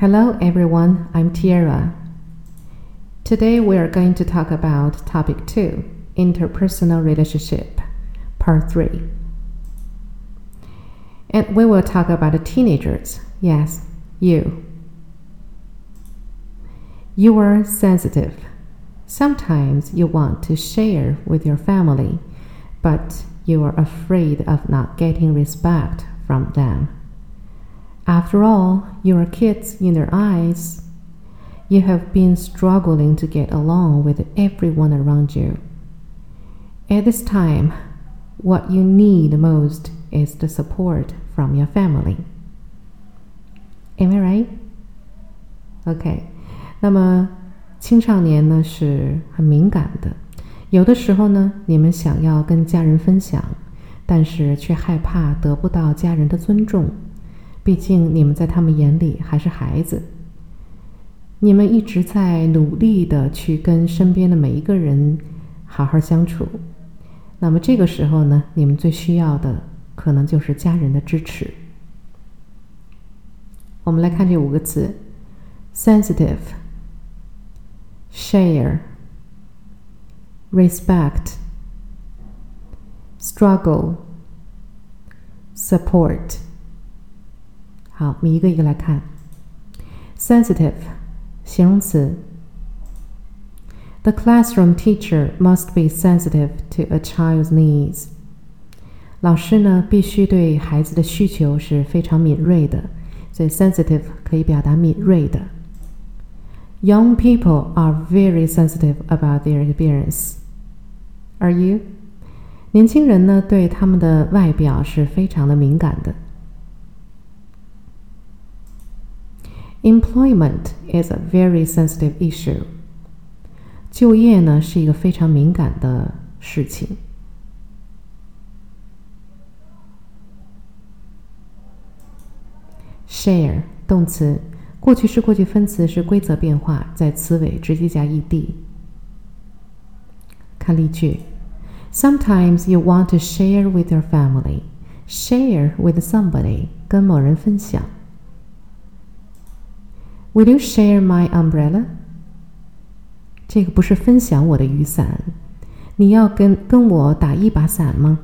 Hello everyone, I'm Tiara. Today we are going to talk about topic 2, interpersonal relationship, part 3. And we will talk about the teenagers. Yes, you. You are sensitive. Sometimes you want to share with your family, but you are afraid of not getting respect from them. After all, you are kids in their eyes. You have been struggling to get along with everyone around you. At this time, what you need most is the support from your family. Am I right? OK，那么青少年呢是很敏感的，有的时候呢，你们想要跟家人分享，但是却害怕得不到家人的尊重。 毕竟你们在他们眼里还是孩子，你们一直在努力的去跟身边的每一个人好好相处。那么这个时候呢，你们最需要的可能就是家人的支持。我们来看这五个词：sensitive、share、respect、struggle、support。好，我们一个一个来看。Sensitive，形容词。The classroom teacher must be sensitive to a child's needs。老师呢，必须对孩子的需求是非常敏锐的，所以 sensitive 可以表达敏锐的。Young people are very sensitive about their appearance. Are you？年轻人呢，对他们的外表是非常的敏感的。 Employment is a very sensitive issue. 就业呢是一个非常敏感的事情。Share 动词，过去式、过去分词是规则变化，在词尾直接加 ed。看例句：Sometimes you want to share with your family. Share with somebody，跟某人分享。 Will you share my umbrella？这个不是分享我的雨伞，你要跟跟我打一把伞吗？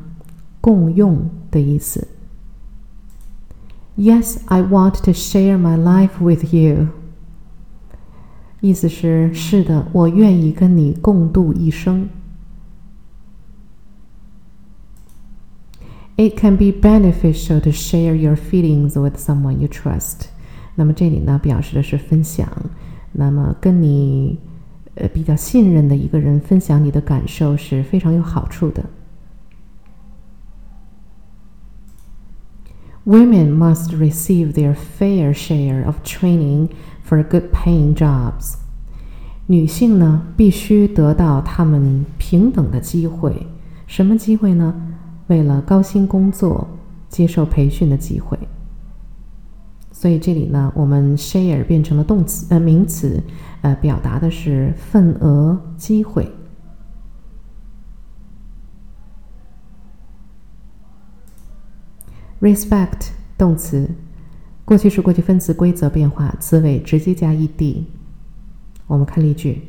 共用的意思。Yes, I want to share my life with you。意思是是的，我愿意跟你共度一生。It can be beneficial to share your feelings with someone you trust. 那么这里呢，表示的是分享。那么跟你呃比较信任的一个人分享你的感受是非常有好处的。Women must receive their fair share of training for good-paying jobs。女性呢，必须得到她们平等的机会。什么机会呢？为了高薪工作，接受培训的机会。所以这里呢，我们 share 变成了动词呃名词，呃表达的是份额机会。respect 动词，过去式、过去分词规则变化，词尾直接加 ed。我们看例句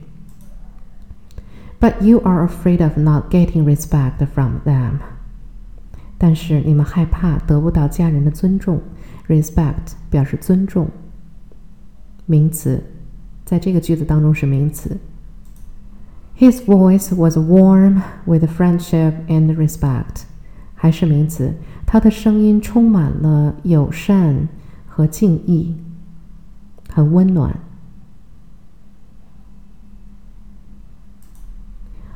：But you are afraid of not getting respect from them。但是你们害怕得不到家人的尊重。respect 表示尊重，名词，在这个句子当中是名词。His voice was warm with friendship and respect，还是名词，他的声音充满了友善和敬意，很温暖。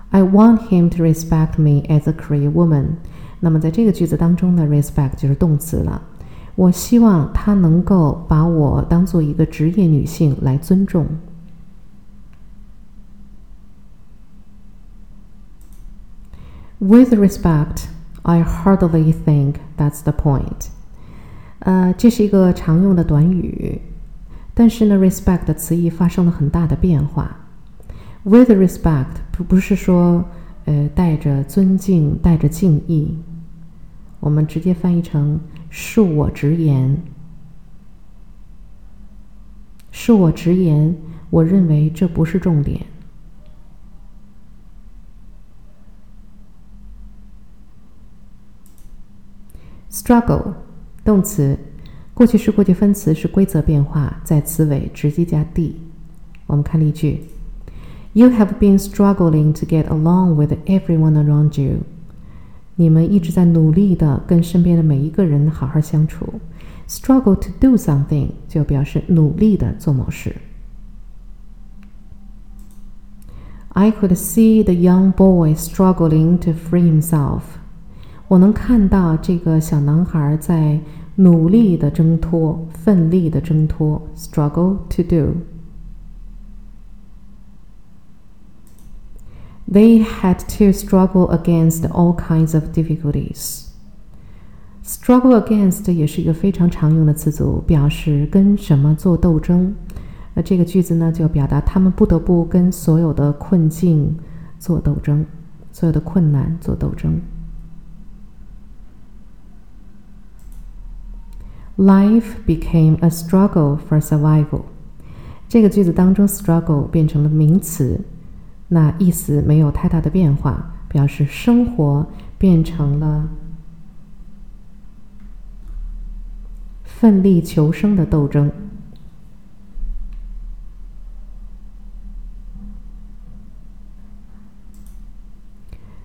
I want him to respect me as a career woman。那么在这个句子当中呢，respect 就是动词了。我希望他能够把我当做一个职业女性来尊重。With respect, I hardly think that's the point. 呃，这是一个常用的短语，但是呢，respect 的词义发生了很大的变化。With respect 不不是说呃带着尊敬、带着敬意，我们直接翻译成。恕我直言，恕我直言，我认为这不是重点。Struggle，动词，过去式、过去分词是规则变化，在词尾直接加 d。我们看例句：You have been struggling to get along with everyone around you。你们一直在努力的跟身边的每一个人好好相处。Struggle to do something 就表示努力的做某事。I could see the young boy struggling to free himself。我能看到这个小男孩在努力的挣脱，奋力的挣脱。Struggle to do。They had to struggle against all kinds of difficulties. Struggle against 也是一个非常常用的词组，表示跟什么做斗争。那这个句子呢，就表达他们不得不跟所有的困境做斗争，所有的困难做斗争。Life became a struggle for survival。这个句子当中，struggle 变成了名词， 那意思没有太大的变化，表示生活变成了。奋力求生的斗争。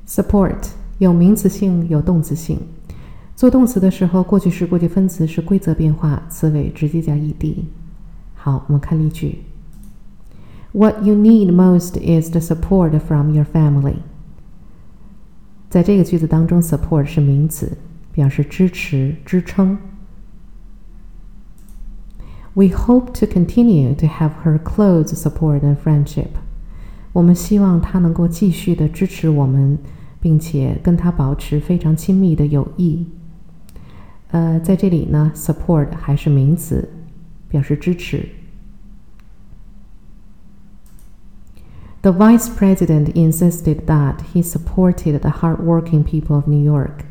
Support 有名词性，有动词性。做动词的时候，过去式、过去分词是规则变化，词尾直接加 ed。好，我们看例句 ：What you need most is the support from your family。在这个句子当中，support 是名词，表示支持、支撑。We hope to continue to have her close support and friendship。我们希望她能够继续的支持我们，并且跟她保持非常亲密的友谊。呃，在这里呢，support 还是名词，表示支持。 The vice president insisted that he supported the hardworking people of New York。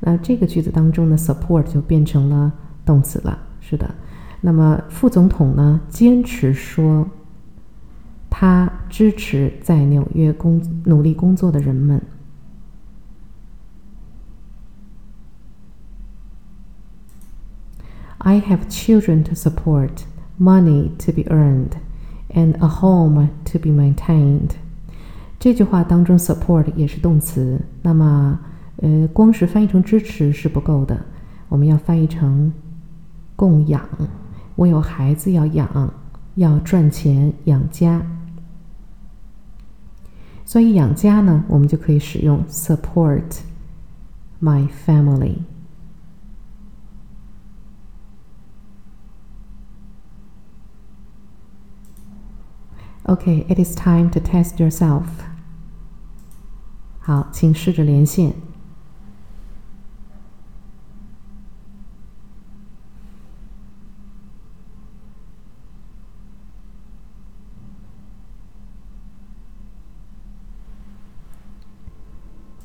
那这个句子当中的 support 就变成了动词了。是的。那么副总统呢，坚持说，他支持在纽约工努力工作的人们。I have children to support, money to be earned, And a home to be maintained。这句话当中，support 也是动词。那么，呃，光是翻译成支持是不够的，我们要翻译成供养。我有孩子要养，要赚钱养家，所以养家呢，我们就可以使用 support my family。Okay, it is time to test yourself。好，请试着连线。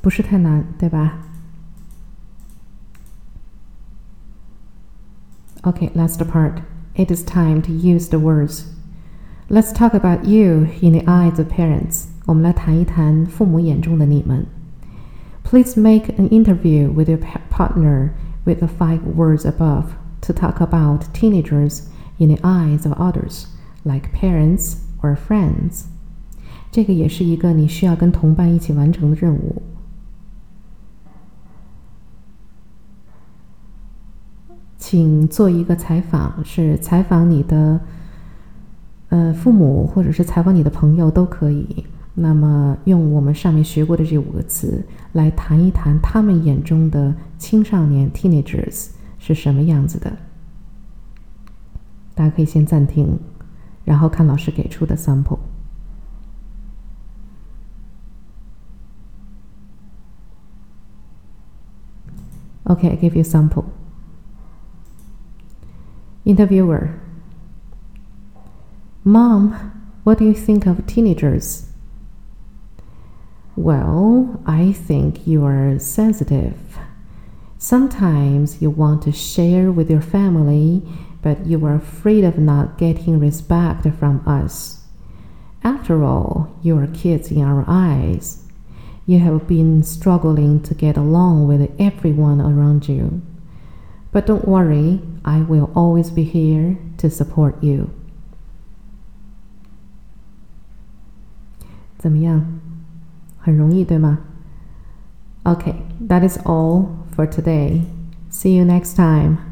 不是太难，对吧？Okay, last part. It is time to use the words. Let's talk about you in the eyes of parents. 我们来谈一谈父母眼中的你们。Please make an interview with your partner with the five words above to talk about teenagers in the eyes of others, like parents or friends. 这个也是一个你需要跟同伴一起完成的任务。请做一个采访，是采访你的 呃父母，或者是采访你的朋友都可以。那么，用我们上面学过的这五个词来谈一谈他们眼中的青少年 （teenagers） 是什么样子的。大家可以先暂停，然后看老师给出的 sample。Okay, I give you sample. Interviewer Mom, what do you think of teenagers? Well, I think you are sensitive. Sometimes you want to share with your family, but you are afraid of not getting respect from us. After all, you are kids in our eyes. You have been struggling to get along with everyone around you. But don't worry, I will always be here to support you. 怎么样？很容易，对吗？Okay, that is all for today. See you next time.